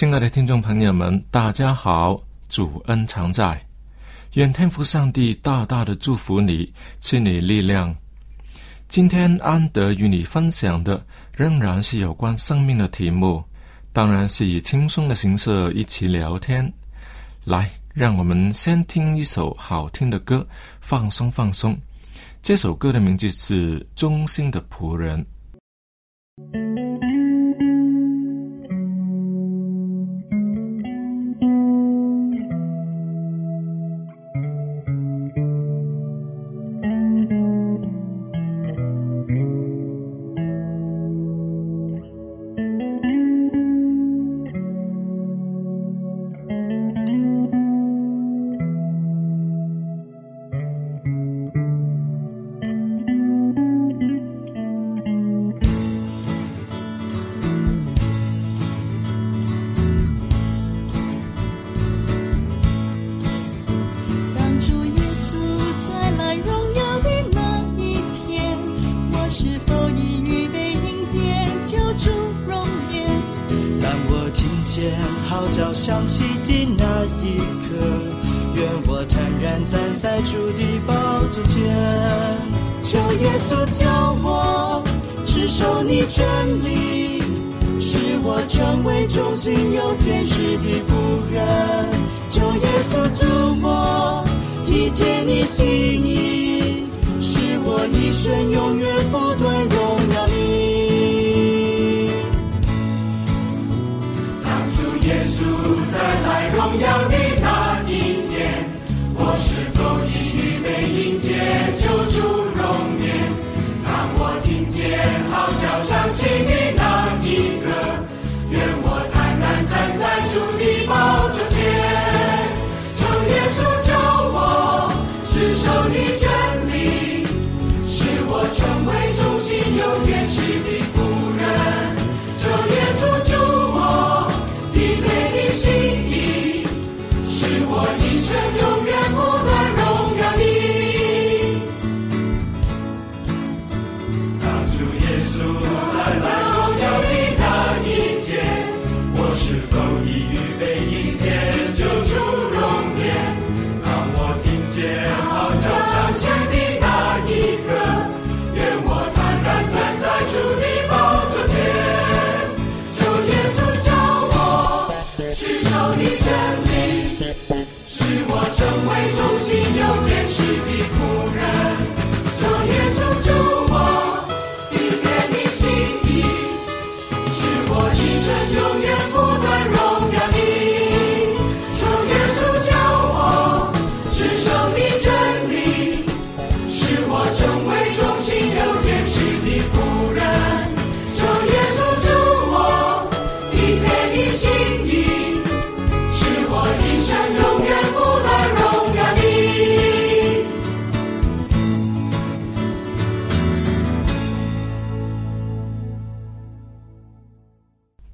亲爱的听众朋友们，大家好，主恩常在，愿天父上帝大大的祝福你，赐你力量。今天安德与你分享的仍然是有关生命的题目，当然是以轻松的形式一起聊天。来，让我们先听一首好听的歌，放松放松。这首歌的名字是《忠心的仆人》。角响起的那一刻，愿我坦然站在主的宝座前。求耶稣教我持守你真理，使我成为忠心有天使的仆人。求耶稣祝我体贴你心意，使我一生永远不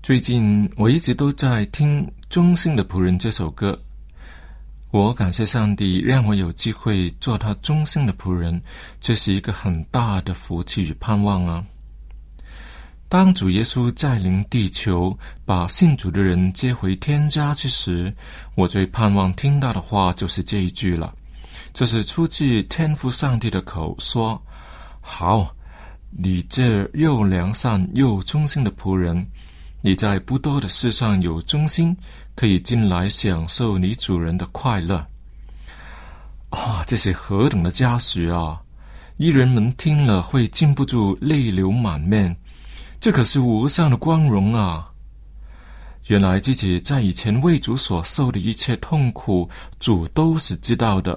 最近我一直都在听《忠心的仆人》这首歌，我感谢上帝让我有机会做他忠心的仆人，这是一个很大的福气与盼望啊！当主耶稣再临地球，把信主的人接回天家之时，我最盼望听到的话就是这一句了。这是出自天父上帝的口说：“好，你这又良善又忠心的仆人。”你在不多的事上有忠心，可以进来享受你主人的快乐。啊，这是何等的嘉许啊！艺人们听了会禁不住泪流满面，这可是无上的光荣啊！原来自己在以前为主所受的一切痛苦，主都是知道的。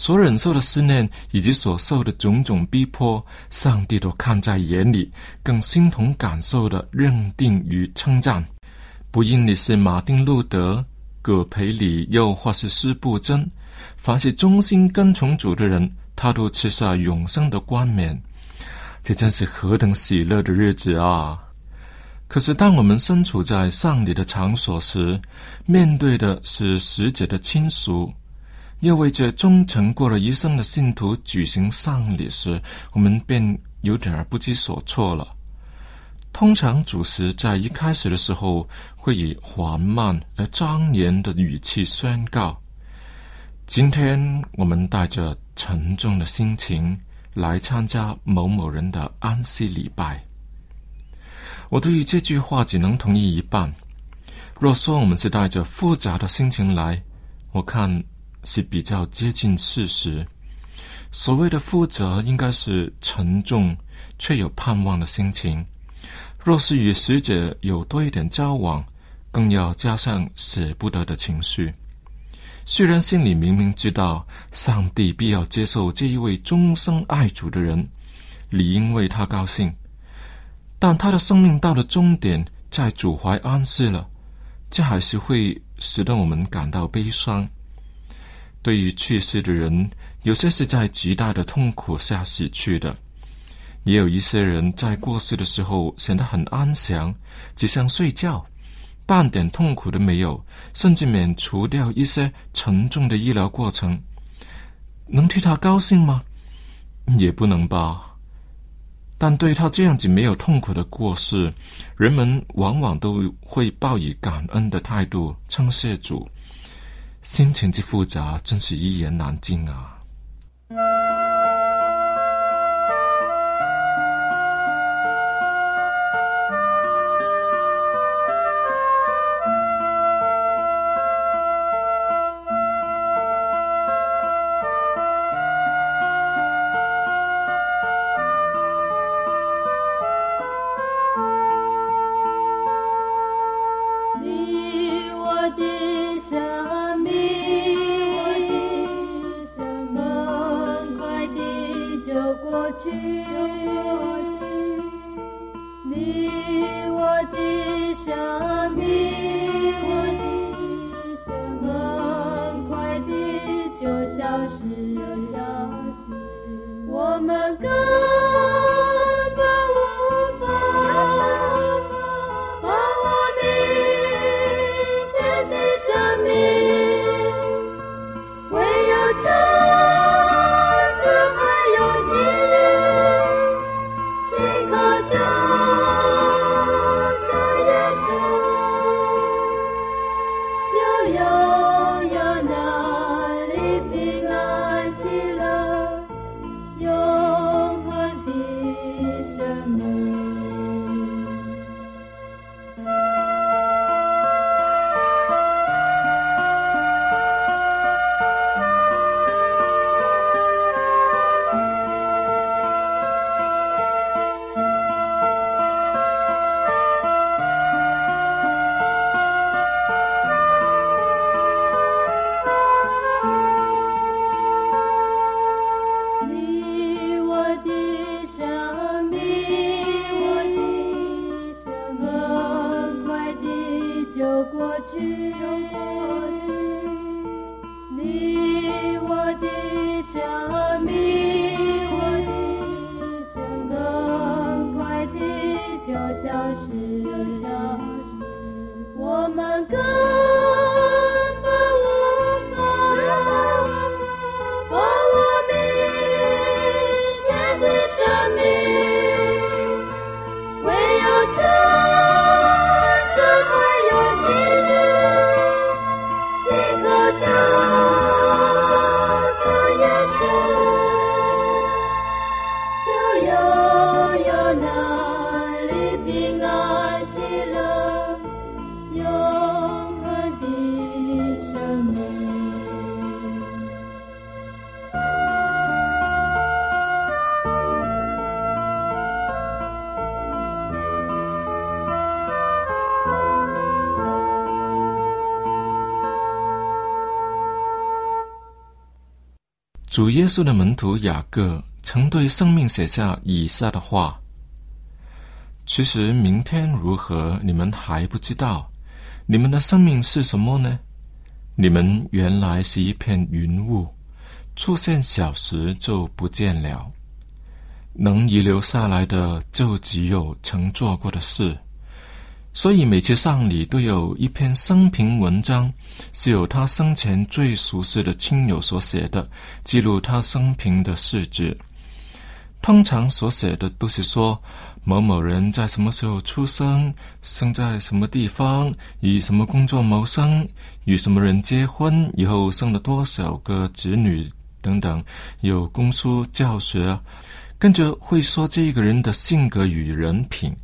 所忍受的思念以及所受的种种逼迫，上帝都看在眼里，更心同感受的认定与称赞。不因你是马丁路德、葛培里，又或是施布真，凡是忠心跟从主的人，他都吃下永生的冠冕。这真是何等喜乐的日子啊！可是，当我们身处在上礼的场所时，面对的是死者的亲属。又为这忠诚过了一生的信徒举行丧礼时，我们便有点儿不知所措了。通常主持在一开始的时候，会以缓慢而庄严的语气宣告：“今天我们带着沉重的心情来参加某某人的安息礼拜。”我对于这句话只能同意一半。若说我们是带着复杂的心情来，我看。是比较接近事实。所谓的负责，应该是沉重却有盼望的心情。若是与死者有多一点交往，更要加上舍不得的情绪。虽然心里明明知道上帝必要接受这一位终生爱主的人，理应为他高兴，但他的生命到了终点，在主怀安息了，这还是会使得我们感到悲伤。对于去世的人，有些是在极大的痛苦下死去的，也有一些人在过世的时候显得很安详，只想睡觉，半点痛苦都没有，甚至免除掉一些沉重的医疗过程，能替他高兴吗？也不能吧。但对他这样子没有痛苦的过世，人们往往都会报以感恩的态度，称谢主。心情之复杂，真是一言难尽啊！主耶稣的门徒雅各曾对生命写下以下的话：“其实明天如何，你们还不知道。你们的生命是什么呢？你们原来是一片云雾，出现小时就不见了。能遗留下来的，就只有曾做过的事。”所以每次丧礼都有一篇生平文章，是由他生前最熟悉的亲友所写的，记录他生平的事迹。通常所写的都是说某某人在什么时候出生，生在什么地方，以什么工作谋生，与什么人结婚，以后生了多少个子女等等，有公书教学，跟着会说这个人的性格与人品。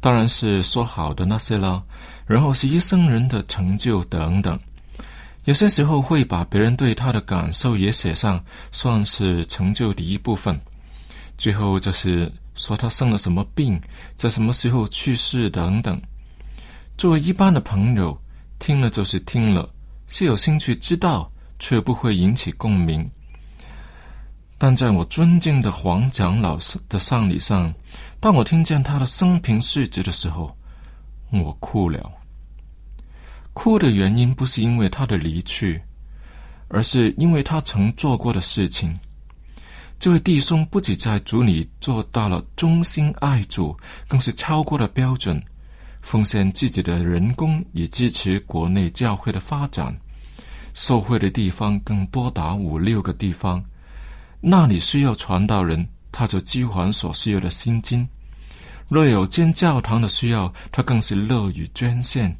当然是说好的那些了，然后是一生人的成就等等。有些时候会把别人对他的感受也写上，算是成就的一部分。最后就是说他生了什么病，在什么时候去世等等。作为一般的朋友，听了就是听了，是有兴趣知道，却不会引起共鸣。但在我尊敬的黄长老师的丧礼上，当我听见他的生平事迹的时候，我哭了。哭的原因不是因为他的离去，而是因为他曾做过的事情。这位弟兄不仅在主里做到了忠心爱主，更是超过了标准，奉献自己的人工，以支持国内教会的发展。受贿的地方更多达五六个地方。那里需要传道人，他就交还所需要的薪金；若有建教堂的需要，他更是乐于捐献。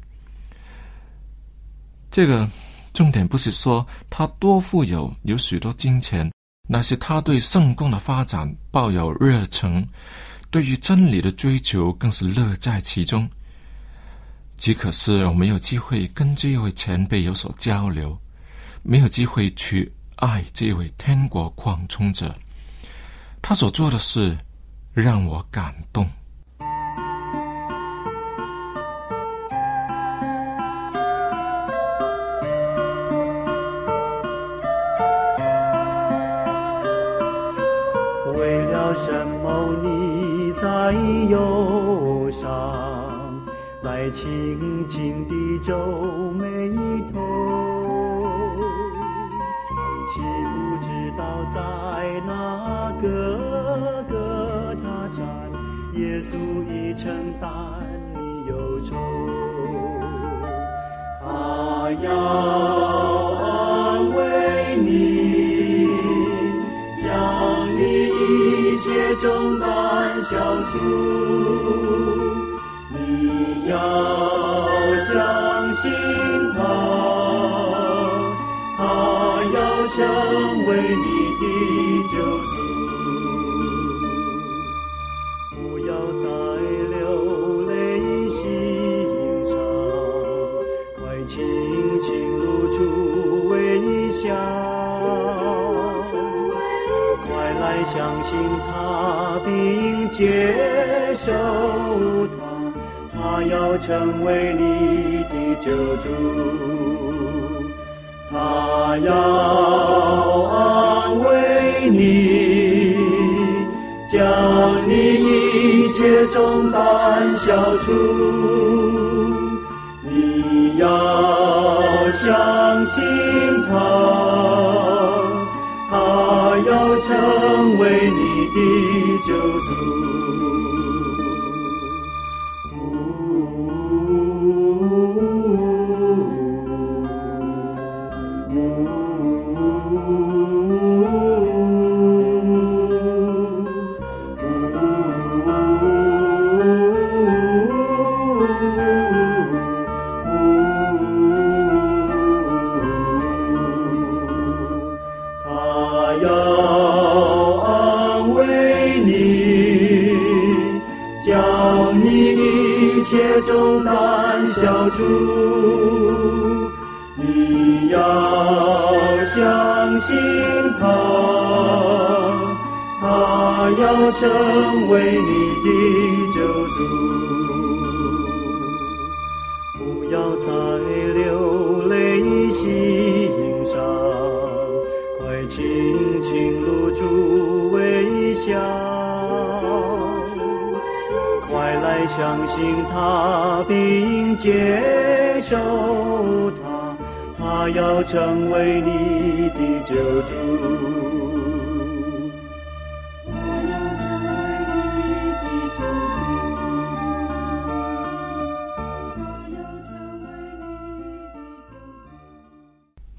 这个重点不是说他多富有，有许多金钱，那是他对圣公的发展抱有热忱，对于真理的追求更是乐在其中。只可是我没有机会跟这位前辈有所交流，没有机会去。爱这位天国扩充者，他所做的事让我感动。为了什么你在忧伤，在轻轻地皱眉稣已承担你忧愁。他要安慰你，将你一切重担消除。你要相信他。他要成为你成为你的救主。他要安慰你，将你一切重担消除。你要相信他，他要成为你的快来相信他并接受他，他要成为你的救主。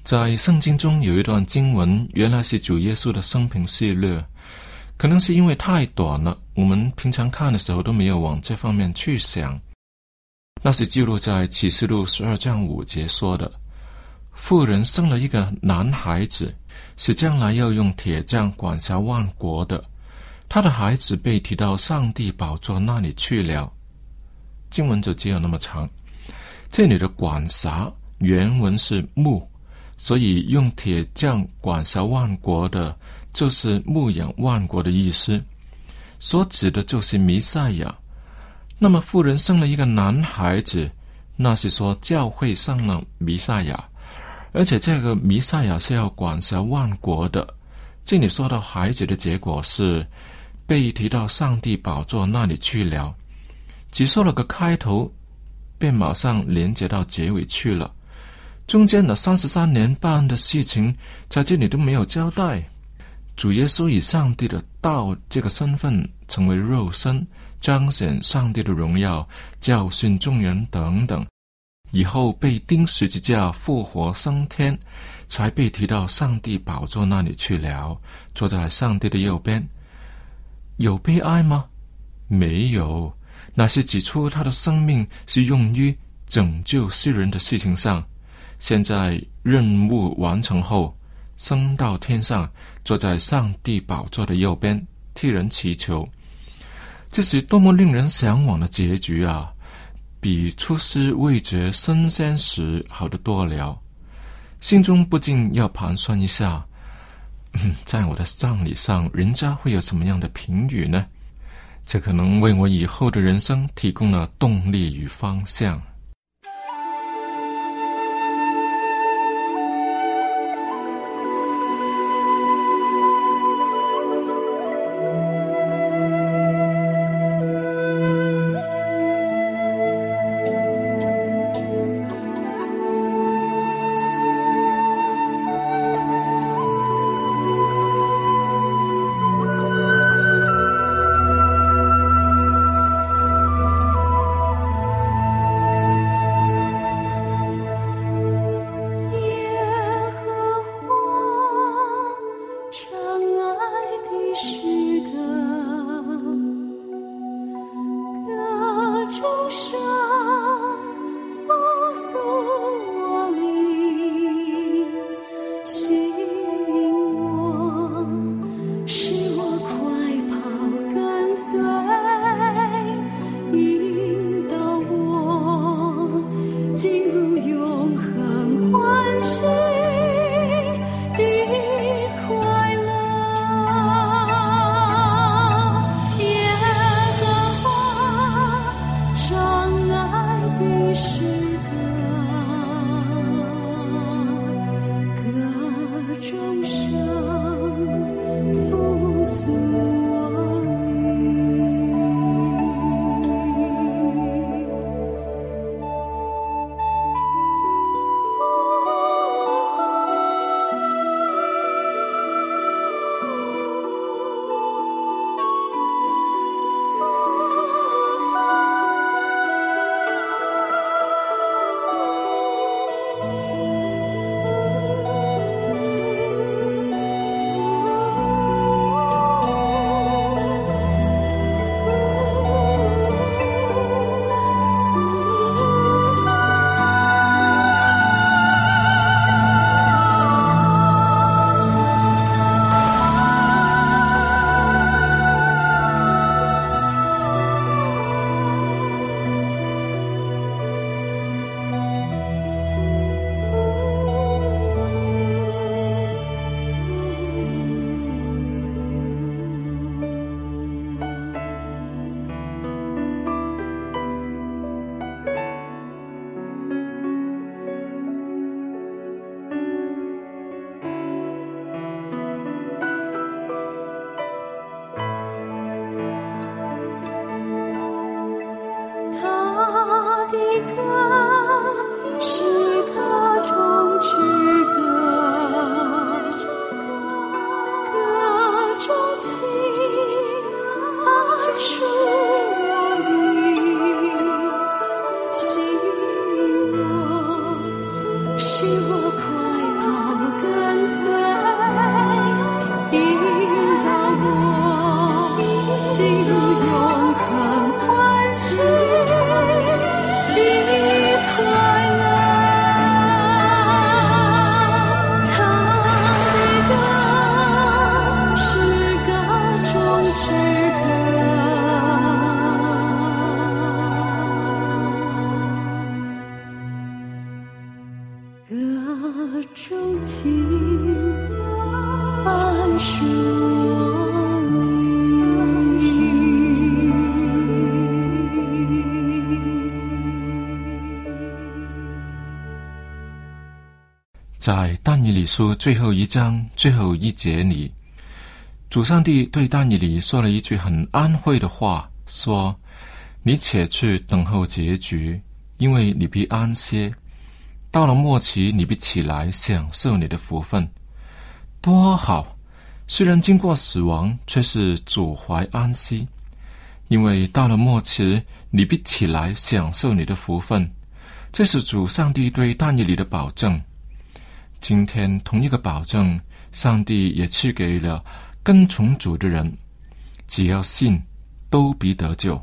在圣经中有一段经文，原来是主耶稣的生平系列，可能是因为太短了，我们平常看的时候都没有往这方面去想。那是记录在启示录十二章五节说的：“妇人生了一个男孩子，是将来要用铁匠管辖万国的。他的孩子被提到上帝宝座那里去了。”经文就只有那么长。这里的管辖原文是牧。所以用铁匠管辖万国的，就是牧养万国的意思，所指的就是弥赛亚。那么妇人生了一个男孩子，那是说教会生了弥赛亚，而且这个弥赛亚是要管辖万国的。这里说到孩子的结果是被提到上帝宝座那里去了，只说了个开头，便马上连接到结尾去了。中间的三十三年半的事情，在这里都没有交代。主耶稣以上帝的道这个身份成为肉身，彰显上帝的荣耀，教训众人等等。以后被钉十字架，复活升天，才被提到上帝宝座那里去了，坐在上帝的右边。有悲哀吗？没有，那是指出他的生命是用于拯救世人的事情上。现在任务完成后，升到天上，坐在上帝宝座的右边，替人祈求。这是多么令人向往的结局啊！比出师未捷身先时好得多了。心中不禁要盘算一下：在我的葬礼上，人家会有什么样的评语呢？这可能为我以后的人生提供了动力与方向。书最后一章最后一节里，主上帝对丹尼里说了一句很安慰的话，说：“你且去等候结局，因为你必安歇。到了末期，你必起来享受你的福分，多好！虽然经过死亡，却是主怀安息，因为到了末期，你必起来享受你的福分。这是主上帝对丹尼里的保证。”今天同一个保证，上帝也赐给了跟从主的人，只要信，都必得救。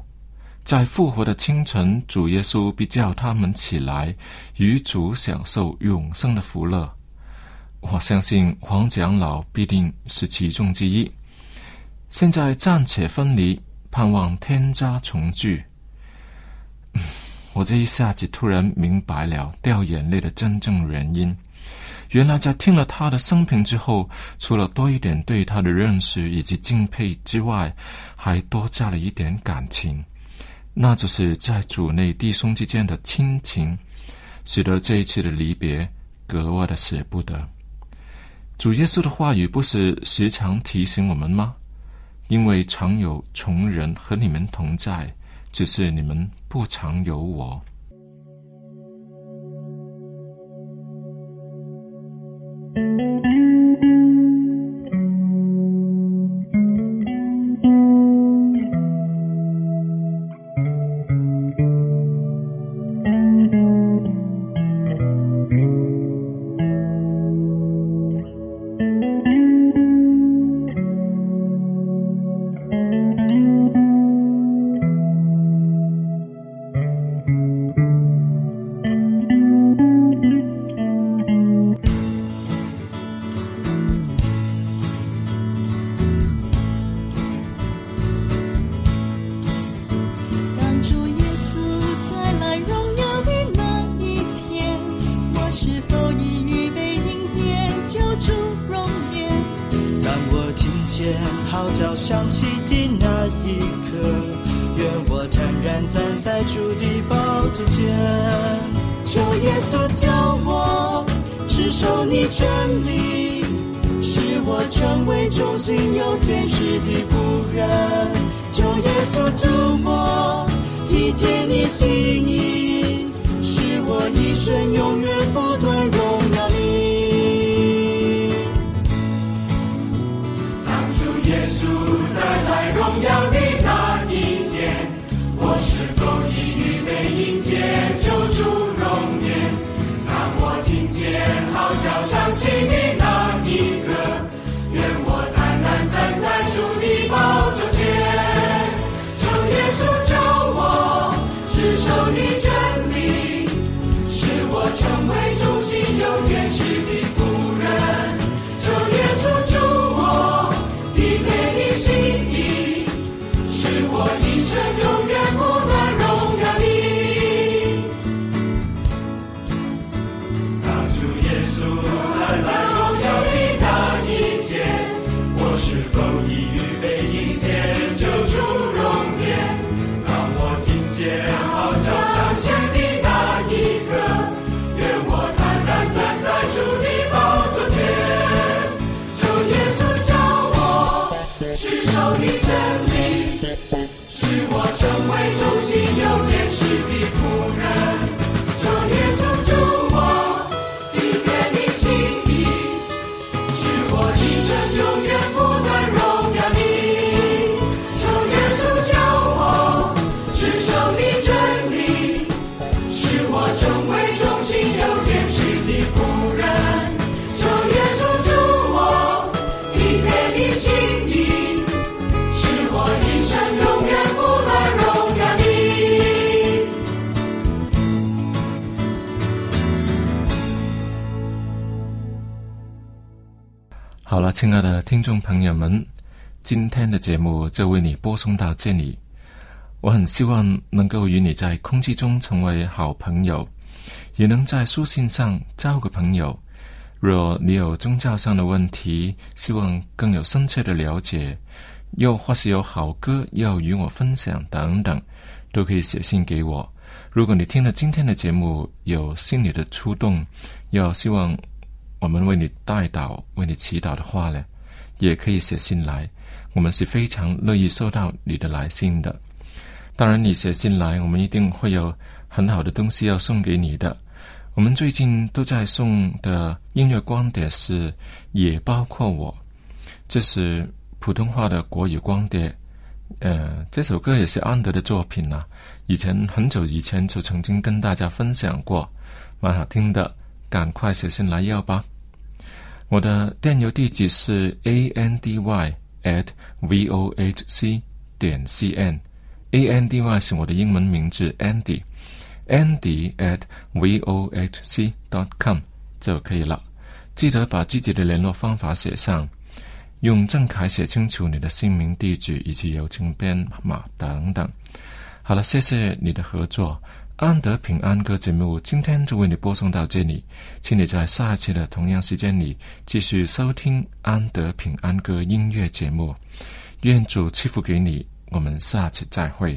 在复活的清晨，主耶稣必叫他们起来，与主享受永生的福乐。我相信黄长老必定是其中之一。现在暂且分离，盼望天家重聚。我这一下子突然明白了掉眼泪的真正原因。原来在听了他的生平之后，除了多一点对他的认识以及敬佩之外，还多加了一点感情，那就是在主内弟兄之间的亲情，使得这一次的离别格外的舍不得。主耶稣的话语不是时常提醒我们吗？因为常有穷人和你们同在，只是你们不常有我。当角会中心有坚实的仆人。好了，亲爱的听众朋友们，今天的节目就为你播送到这里。我很希望能够与你在空气中成为好朋友，也能在书信上交个朋友。若你有宗教上的问题，希望更有深切的了解，又或是有好歌要与我分享等等，都可以写信给我。如果你听了今天的节目有心里的触动，要希望我们为你代祷、为你祈祷的话呢，也可以写信来。我们是非常乐意收到你的来信的。当然，你写信来，我们一定会有很好的东西要送给你的。我们最近都在送的音乐光碟是《也包括我》，这是普通话的国语光碟。呃，这首歌也是安德的作品呐。以前很久以前就曾经跟大家分享过，蛮好听的。赶快写信来要吧。我的电邮地址是 a n d y at v o h c 点 c n。a n d y 是我的英文名字 Andy。Andy at vohc dot com 就可以了。记得把自己的联络方法写上，用正楷写清楚你的姓名、地址以及邮政编码等等。好了，谢谢你的合作。安德平安歌节目今天就为你播送到这里，请你在下一期的同样时间里继续收听安德平安歌音乐节目。愿主赐福给你，我们下期再会。